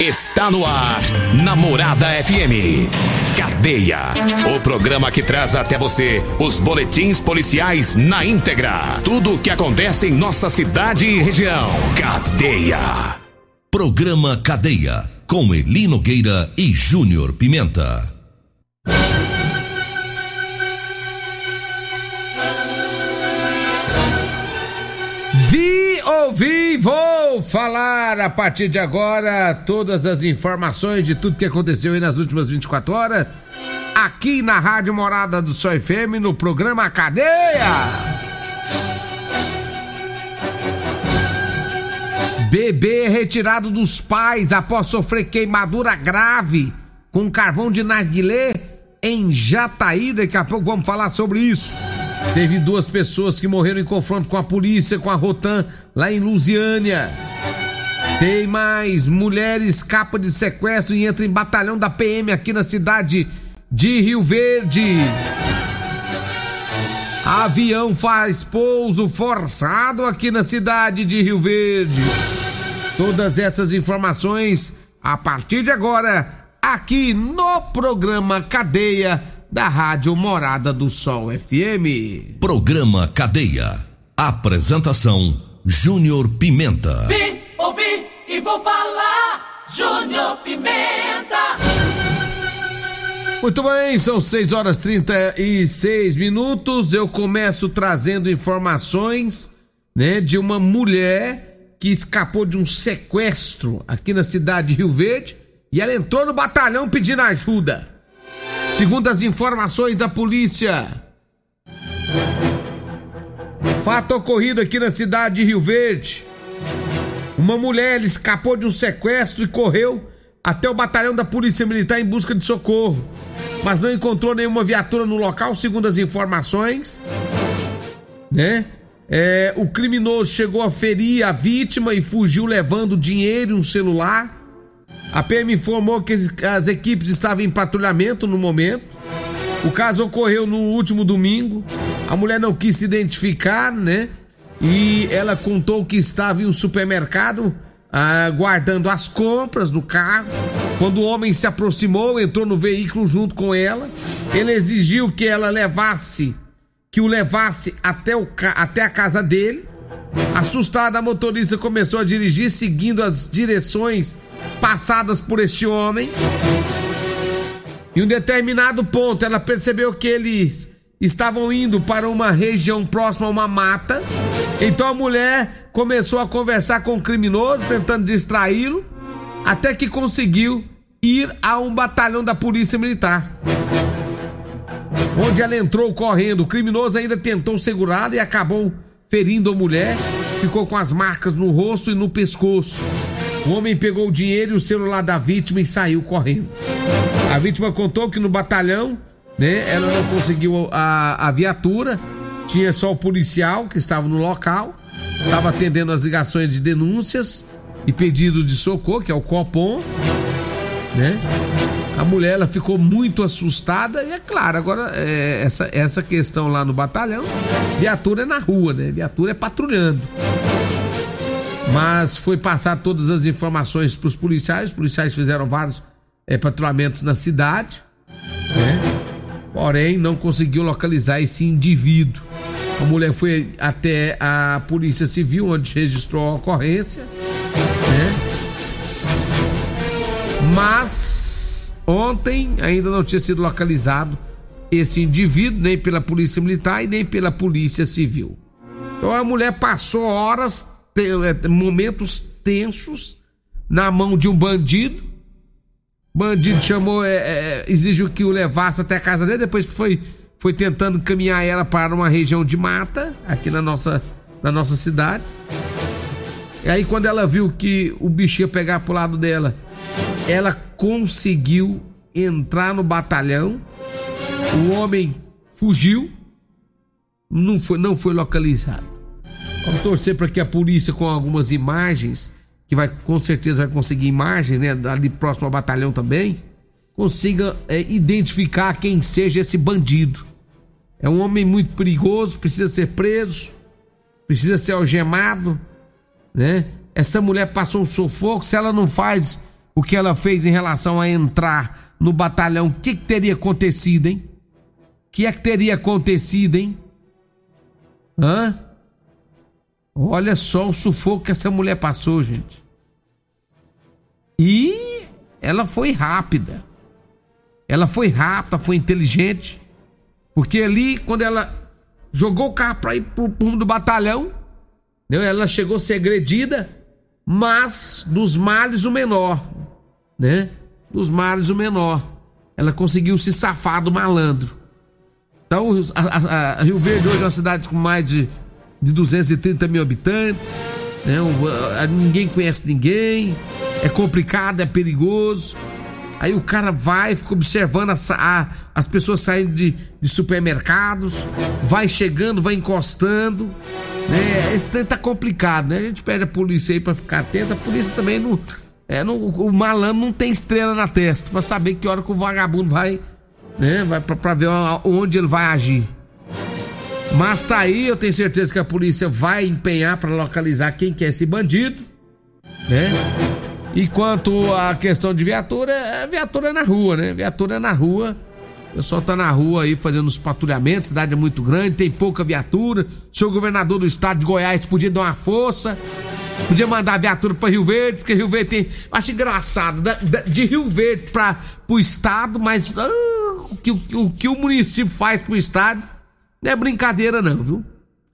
Está no ar, Namorada FM. Cadeia. O programa que traz até você os boletins policiais na íntegra. Tudo o que acontece em nossa cidade e região. Cadeia. Programa Cadeia. Com Eli Nogueira e Júnior Pimenta. Vi, ouvi, vou falar a partir de agora todas as informações de tudo que aconteceu aí nas últimas 24 horas, aqui na Rádio Morada do Sol FM, no programa Cadeia. Bebê retirado dos pais após sofrer queimadura grave com carvão de narguilé em Jataí. Daqui a pouco vamos falar sobre isso. Teve duas pessoas que morreram em confronto com a polícia, com a Rotan, lá em Lusiânia. Tem mais. Mulher escapa de sequestro e entra em batalhão da PM aqui na cidade de Rio Verde. Avião faz pouso forçado aqui na cidade de Rio Verde. Todas essas informações a partir de agora, aqui no programa Cadeia da Rádio Morada do Sol FM. Programa Cadeia. Apresentação: Júnior Pimenta. Vim, ouvi e vou falar. Júnior Pimenta. Muito bem, são 6 horas 36 minutos. Eu começo trazendo informações, né, de uma mulher que escapou de um sequestro aqui na cidade de Rio Verde e ela entrou no batalhão pedindo ajuda. Segundo as informações da polícia, fato ocorrido aqui na cidade de Rio Verde. Uma mulher escapou de um sequestro e correu até o batalhão da Polícia Militar em busca de socorro, mas não encontrou nenhuma viatura no local, segundo as informações, né? É, o criminoso chegou a ferir a vítima e fugiu levando dinheiro e um celular. A PM informou que as equipes estavam em patrulhamento no momento. O caso ocorreu no último domingo. A mulher não quis se identificar, né? E ela contou que estava em um supermercado ah, guardando as compras do carro. Quando o homem se aproximou, entrou no veículo junto com ela. Ele exigiu que ela levasse, que o levasse até, o, até a casa dele. Assustada, a motorista começou a dirigir seguindo as direções passadas por este homem. Em um determinado ponto, ela percebeu que eles estavam indo para uma região próxima a uma mata. Então a mulher começou a conversar com o criminoso, tentando distraí-lo, até que conseguiu ir a um batalhão da Polícia Militar. Onde ela entrou correndo. O criminoso ainda tentou segurá-la e acabou ferindo a mulher. Ficou com as marcas no rosto e no pescoço. O homem pegou o dinheiro e o celular da vítima e saiu correndo. A vítima contou que no batalhão, né, ela não conseguiu a, a viatura, tinha só o policial que estava no local, estava atendendo as ligações de denúncias e pedidos de socorro, que é o Copom, né? A mulher ela ficou muito assustada e é claro, agora é, essa, essa questão lá no batalhão, viatura é na rua, né? Viatura é patrulhando. Mas foi passar todas as informações para os policiais, os policiais fizeram vários é, patrulhamentos na cidade, né? Porém, não conseguiu localizar esse indivíduo. A mulher foi até a Polícia Civil, onde registrou a ocorrência, né? Mas ontem ainda não tinha sido localizado esse indivíduo, nem pela Polícia Militar e nem pela Polícia Civil. Então a mulher passou horas, momentos tensos, na mão de um bandido Bandido chamou, é, é, exigiu que o levasse até a casa dele, depois foi, foi tentando caminhar ela para uma região de mata, aqui na nossa, na nossa cidade. E aí quando ela viu que o bicho ia pegar pro lado dela, ela conseguiu entrar no batalhão. O homem fugiu, não foi, não foi localizado. Vamos torcer para que a polícia, com algumas imagens, que vai com certeza vai conseguir imagens, né, ali próximo ao batalhão também, consiga é, identificar quem seja esse bandido. É um homem muito perigoso, precisa ser preso, precisa ser algemado, né? Essa mulher passou um sufoco, se ela não faz o que ela fez em relação a entrar no batalhão, o que, que teria acontecido, hein? O que é que teria acontecido, hein? Hã? Olha só o sufoco que essa mulher passou, gente. E ela foi rápida. Ela foi rápida, foi inteligente. Porque ali, quando ela jogou o carro para ir pro rumo do batalhão, né, ela chegou a ser agredida, mas dos males o menor, né? Dos males o menor. Ela conseguiu se safar do malandro. Então, a, a, a Rio Verde hoje é uma cidade com mais de, de 230 mil habitantes, né? ninguém conhece ninguém, é complicado, é perigoso. Aí o cara vai, fica observando a, a, as pessoas saindo de, de, supermercados, vai chegando, vai encostando. Né? Esse trem tá complicado, né? A gente pede a polícia aí pra ficar atenta. A polícia também não. É, não o malandro não tem estrela na testa pra saber que hora que o vagabundo vai. Né? Vai pra, pra ver onde ele vai agir. Mas tá aí, eu tenho certeza que a polícia vai empenhar para localizar quem que é esse bandido, né? E quanto à questão de viatura, é viatura é na rua, né? Viatura é na rua. O pessoal tá na rua aí fazendo os patrulhamentos, cidade é muito grande, tem pouca viatura. O senhor governador do estado de Goiás podia dar uma força, podia mandar viatura para Rio Verde, porque Rio Verde tem. Acho engraçado, de Rio Verde para o estado, mas ah, o, que, o que o município faz pro estado não é brincadeira, não, viu?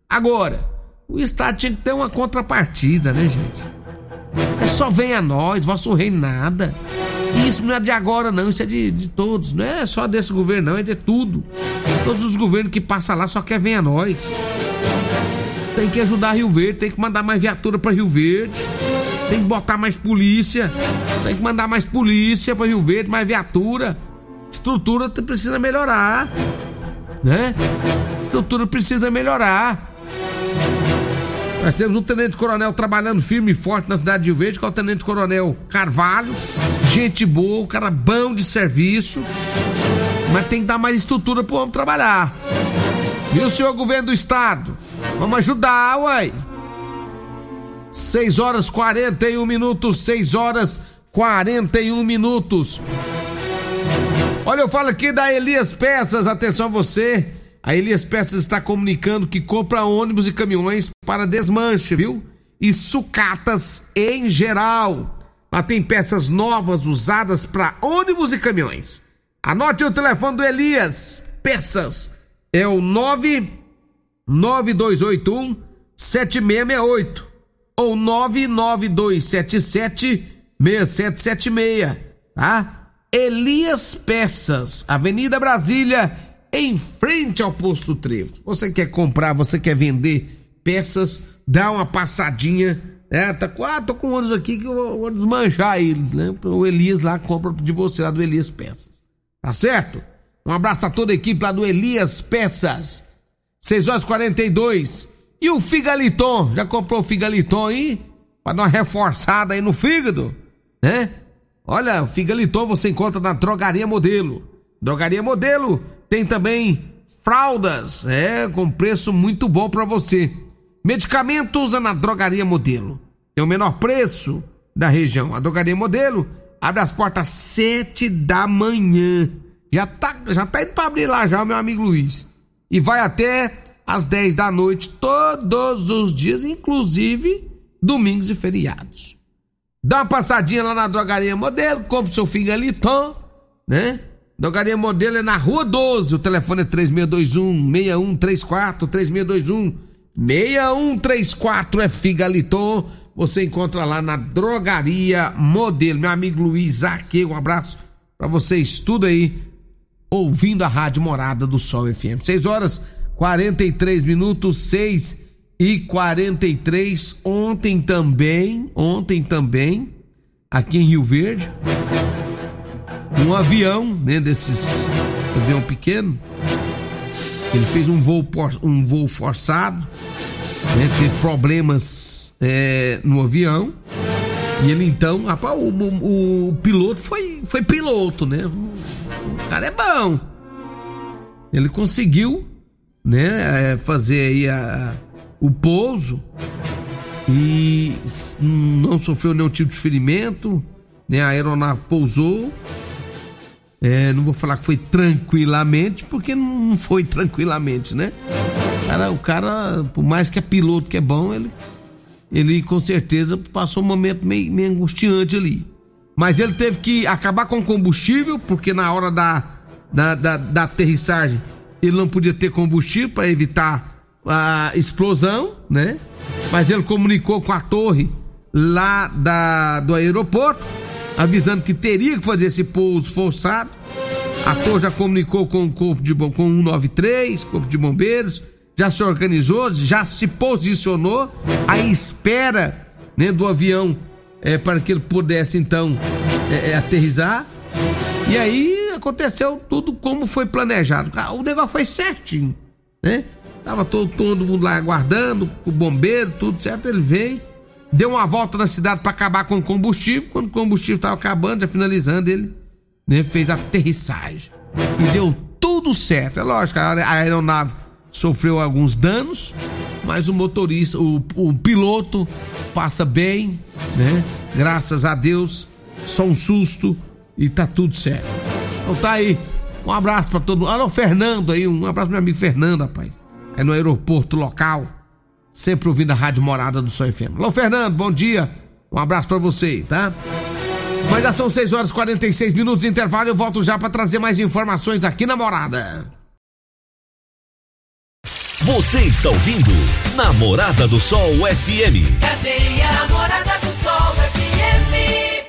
Agora, o estado tinha que ter uma contrapartida, né, gente? É só vem a nós, vosso rei nada. Isso não é de agora, não, isso é de, de todos. Não é só desse governo, não, é de tudo. Todos os governos que passam lá só quer vem a nós. Tem que ajudar Rio Verde, tem que mandar mais viatura para Rio Verde. Tem que botar mais polícia. Tem que mandar mais polícia para Rio Verde, mais viatura. Estrutura precisa melhorar. Né? Estrutura precisa melhorar. Nós temos um tenente coronel trabalhando firme e forte na cidade de Rio Verde, que é o tenente coronel Carvalho. Gente boa, cara bom de serviço. Mas tem que dar mais estrutura pro homem trabalhar. Viu, senhor governo do estado? Vamos ajudar, uai. 6 horas 41 minutos, 6 horas 41 minutos. Olha, eu falo aqui da Elias Peças, atenção você a Elias Peças está comunicando que compra ônibus e caminhões para desmanche, viu? E sucatas em geral. Lá tem peças novas usadas para ônibus e caminhões. Anote o telefone do Elias Peças. É o 99281 7668 ou 99277 6776, tá? Elias Peças, Avenida Brasília, em frente ao posto Trevo. Você quer comprar, você quer vender peças, dá uma passadinha. É, tá, ah, tô com o ônibus aqui que eu vou desmanchar ele, né? O Elias lá compra de você lá do Elias Peças. Tá certo? Um abraço a toda a equipe lá do Elias Peças. 6 horas 42. E o Figaliton? Já comprou o Figaliton aí? Pra dar uma reforçada aí no fígado, né? Olha, o Figaliton você encontra na Drogaria Modelo. Drogaria Modelo tem também fraldas, é, com preço muito bom para você. Medicamentos na Drogaria Modelo. Tem o menor preço da região. A Drogaria Modelo abre as portas às sete da manhã. Já tá, já tá indo pra abrir lá já, meu amigo Luiz. E vai até às 10 da noite todos os dias, inclusive domingos e feriados. Dá uma passadinha lá na Drogaria Modelo, compre seu Figaliton, né? Drogaria Modelo é na Rua 12. O telefone é 3621 6134 3621 6134 é Figaliton. Você encontra lá na Drogaria Modelo. Meu amigo Luiz aqui, um abraço para vocês tudo aí ouvindo a Rádio Morada do Sol FM. 6 horas 43 minutos, 6 e 43. Ontem também, ontem também aqui em Rio Verde. Um avião, né, desses avião pequeno. Ele fez um voo, um voo forçado, né, teve problemas é, no avião. E ele então, rapaz, o, o, o, piloto foi, foi piloto, né? O cara é bom. Ele conseguiu, né, é, fazer aí a, o pouso e não sofreu nenhum tipo de ferimento, né? A aeronave pousou. É, não vou falar que foi tranquilamente, porque não foi tranquilamente, né? Cara, o cara, por mais que é piloto que é bom, ele, ele com certeza passou um momento meio, meio angustiante ali. Mas ele teve que acabar com o combustível, porque na hora da, da, da, da aterrissagem ele não podia ter combustível para evitar a explosão, né? Mas ele comunicou com a torre lá da, do aeroporto, avisando que teria que fazer esse pouso forçado. A torre já comunicou com o corpo de com 193, corpo de bombeiros, já se organizou, já se posicionou à espera né, do avião é, para que ele pudesse então é, é, aterrizar. E aí aconteceu tudo como foi planejado. O negócio foi certinho, né? Tava todo, todo mundo lá aguardando, o bombeiro, tudo certo. Ele veio, deu uma volta na cidade para acabar com o combustível. Quando o combustível tava acabando, já finalizando, ele né, fez a aterrissagem. E deu tudo certo. É lógico, a aeronave sofreu alguns danos, mas o motorista, o, o piloto passa bem, né? Graças a Deus, só um susto e tá tudo certo. Então tá aí. Um abraço para todo mundo. Alô, Fernando aí, um abraço pro meu amigo Fernando, rapaz é no aeroporto local, sempre ouvindo a Rádio Morada do Sol FM. Alô, Fernando, bom dia. Um abraço para você, tá? Mas já são 6 horas e 46 minutos de intervalo. Eu volto já para trazer mais informações aqui na Morada. Você está ouvindo Namorada do Sol FM. Cadê a Namorada do Sol FM?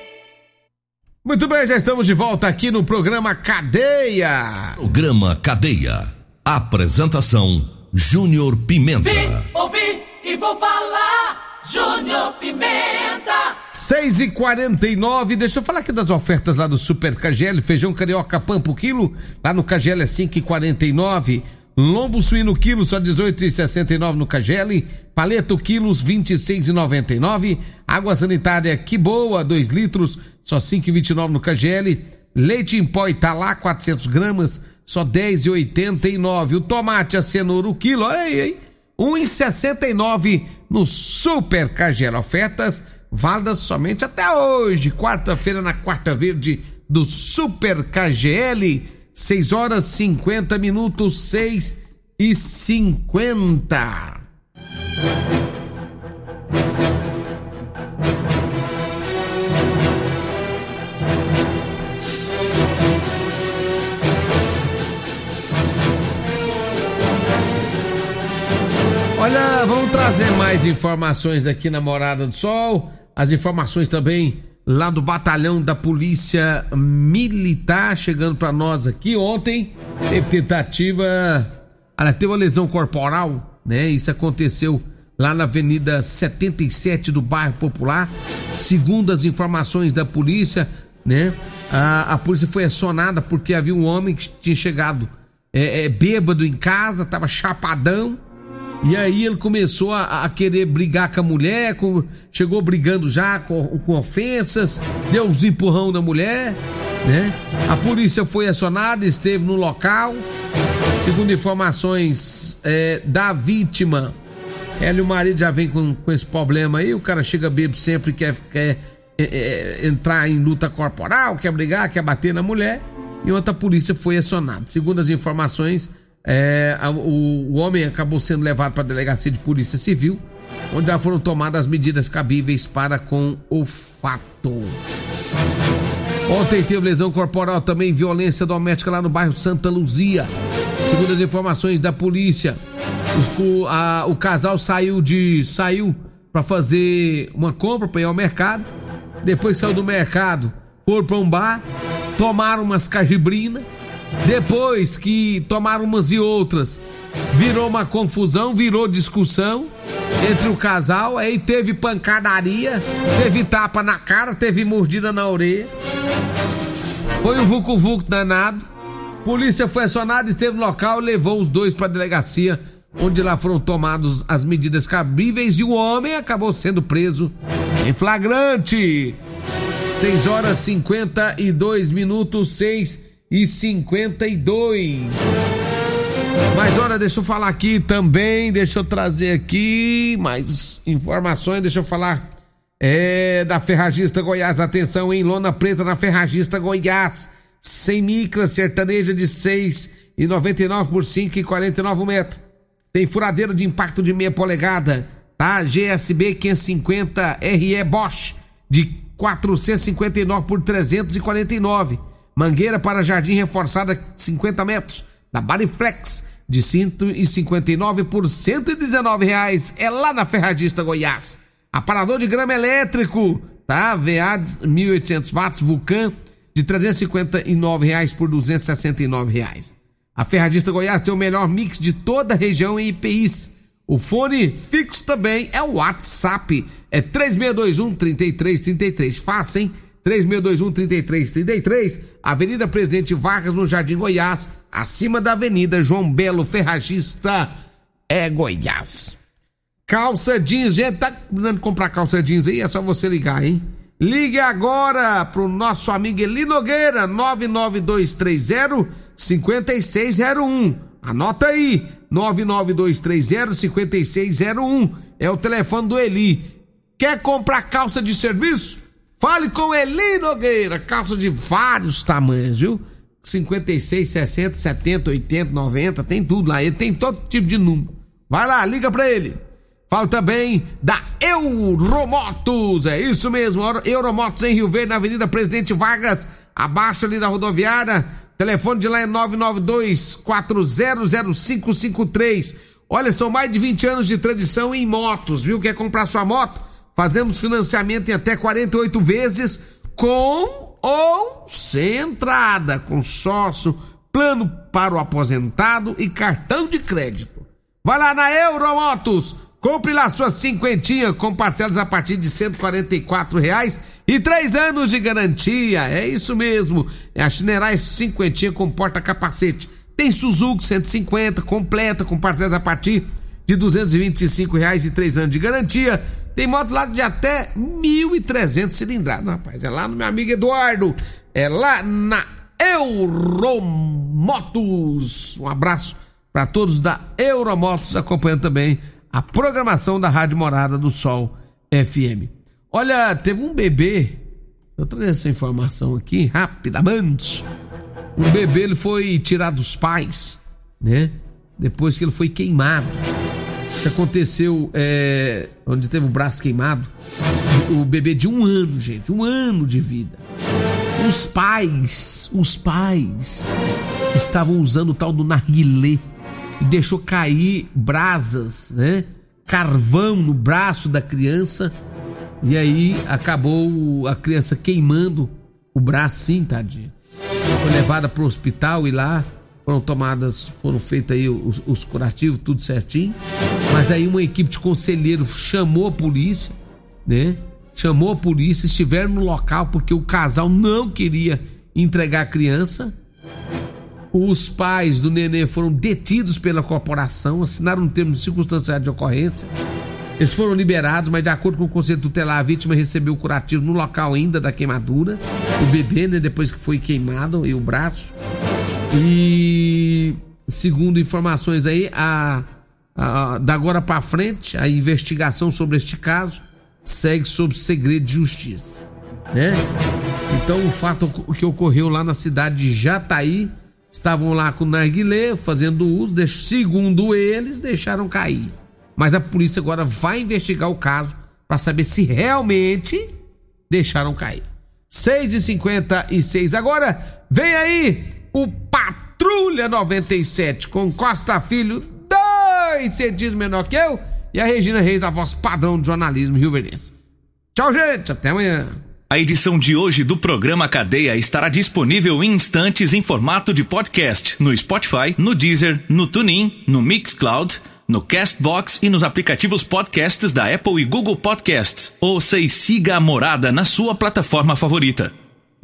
Muito bem, já estamos de volta aqui no programa Cadeia. Programa Cadeia. Apresentação Júnior Pimenta. Vim, ouvi e vou falar. Júnior Pimenta. 6 e 49 deixa eu falar aqui das ofertas lá do Super KGL, feijão carioca pampo quilo, lá no KGL é 5,49. Lombo suíno quilo só 18,69 no KGL, paleto quilos 26,99. Água sanitária que boa, 2 litros, só 5,29 no KGL. Leite em pó Italá 400 gramas, só 10,89. O tomate, a cenoura, o quilo, olha aí, hein? 1,69 no Super Cagela. Ofertas válidas somente até hoje, quarta-feira, na quarta verde do Super KGL. 6 horas 50 minutos, 6 e 50. Trazer mais informações aqui na Morada do Sol. As informações também lá do batalhão da Polícia Militar chegando para nós aqui. Ontem teve tentativa, ela teve uma lesão corporal, né? Isso aconteceu lá na Avenida 77 do bairro Popular. Segundo as informações da polícia, né? A, a polícia foi acionada porque havia um homem que tinha chegado é, é, bêbado em casa, tava chapadão e aí ele começou a, a querer brigar com a mulher, com, chegou brigando já com, com ofensas, deu uns empurrão na mulher, né? A polícia foi acionada, esteve no local. Segundo informações é, da vítima, ela e o marido já vem com, com esse problema aí. O cara chega bêbado sempre quer, quer é, é, entrar em luta corporal, quer brigar, quer bater na mulher. E outra polícia foi acionada. Segundo as informações, é, a, o, o, homem acabou sendo levado para a delegacia de polícia civil, onde já foram tomadas as medidas cabíveis para com o fato. Ontem teve lesão corporal também, violência doméstica lá no bairro Santa Luzia. Segundo as informações da polícia, o, a, o casal saiu de saiu para fazer uma compra para ir ao mercado. Depois saiu do mercado, foram para um bar, tomaram umas cajibrinas depois que tomaram umas e outras, virou uma confusão, virou discussão. entre o casal, aí teve pancadaria, teve tapa na cara, teve mordida na orelha. Foi um vucu-vucu danado. Polícia foi acionada, esteve no local e levou os dois para a delegacia, onde lá foram tomadas as medidas cabíveis e o homem acabou sendo preso em flagrante. 6 horas 52 minutos, 6 e 52. Mas olha, deixa eu falar aqui também, deixa eu trazer aqui mais informações, deixa eu falar é, da Ferragista Goiás. Atenção, em lona preta na Ferragista Goiás. Sem micra sertaneja de 6 e 99 por 5 e 49 metros. Tem furadeira de impacto de meia polegada, tá? GSB 550 RE Bosch de 459 por 349. Mangueira para jardim reforçada 50 metros da Bariflex de 159 por 119 reais. É lá na Ferradista Goiás. Aparador de grama elétrico, tá? VA 1800 watts Vulcan de 359 reais por 269 reais. A Ferradista Goiás tem o melhor mix de toda a região em IPIs. O fone fixo também é o WhatsApp, é 3621 3333. Faça, hein? 3621 3333, Avenida Presidente Vargas, no Jardim Goiás, acima da Avenida João Belo Ferragista, é Goiás. Calça jeans, gente, tá precisando comprar calça jeans aí? É só você ligar, hein? Ligue agora pro nosso amigo Eli Nogueira, 99230 5601. Anota aí, 99230 5601. É o telefone do Eli. Quer comprar calça de serviço? Fale com Eli Nogueira, calça de vários tamanhos, viu? 56, 60, 70, 80, 90, tem tudo lá. Ele tem todo tipo de número. Vai lá, liga pra ele. Fala também da Euromotos, é isso mesmo, Euromotos em Rio Verde, na Avenida Presidente Vargas, abaixo ali da rodoviária. Telefone de lá é 992-400553. Olha, são mais de 20 anos de tradição em motos, viu? Quer comprar sua moto? Fazemos financiamento em até 48 vezes com ou sem entrada, consórcio, plano para o aposentado e cartão de crédito. Vai lá na Euromotos, compre lá sua cinquentinha com parcelas a partir de R$ reais e três anos de garantia. É isso mesmo. É a Chinerais cinquentinha com porta-capacete. Tem Suzuki 150 completa com parcelas a partir de R$ reais e três anos de garantia. Tem moto lá de até 1.300 cilindradas, rapaz. É lá no meu amigo Eduardo. É lá na Euromotos. Um abraço para todos da Euromotos acompanhando também a programação da Rádio Morada do Sol FM. Olha, teve um bebê. Eu trouxe essa informação aqui rapidamente. Um bebê ele foi tirado dos pais, né? Depois que ele foi queimado que aconteceu é, onde teve o braço queimado. O bebê de um ano, gente, um ano de vida. Os pais, os pais estavam usando o tal do narguilé e deixou cair brasas, né? Carvão no braço da criança e aí acabou a criança queimando o braço, sim, tadinha. Foi levada para o hospital e lá foram tomadas, foram feitos aí os, os, curativos, tudo certinho. Mas aí uma equipe de conselheiro chamou a polícia, né? Chamou a polícia, estiveram no local porque o casal não queria entregar a criança. Os pais do nenê foram detidos pela corporação, assinaram um termo de circunstância de ocorrência. Eles foram liberados, mas de acordo com o conselho tutelar, a vítima recebeu o curativo no local ainda da queimadura. O bebê, né, depois que foi queimado e o braço. E segundo informações aí, a, a da agora para frente, a investigação sobre este caso segue sob segredo de justiça, né? Então o fato que ocorreu lá na cidade de Jataí, estavam lá com o narguilé fazendo uso, segundo eles, deixaram cair. Mas a polícia agora vai investigar o caso para saber se realmente deixaram cair. 6 e 56 agora, vem aí o Patrulha 97 com Costa Filho, dois centímetros menor que eu, e a Regina Reis, a voz padrão do jornalismo rio -Verdense. Tchau, gente, até amanhã. A edição de hoje do programa Cadeia estará disponível em instantes em formato de podcast no Spotify, no Deezer, no TuneIn, no Mixcloud no Castbox e nos aplicativos podcasts da Apple e Google Podcasts. Ouça e siga a Morada na sua plataforma favorita.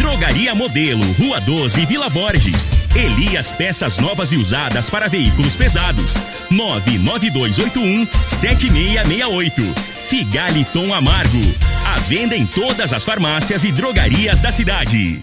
Drogaria Modelo, Rua 12, Vila Borges. Elias Peças Novas e Usadas para Veículos Pesados. 99281 7668. Figaliton Amargo. A venda em todas as farmácias e drogarias da cidade.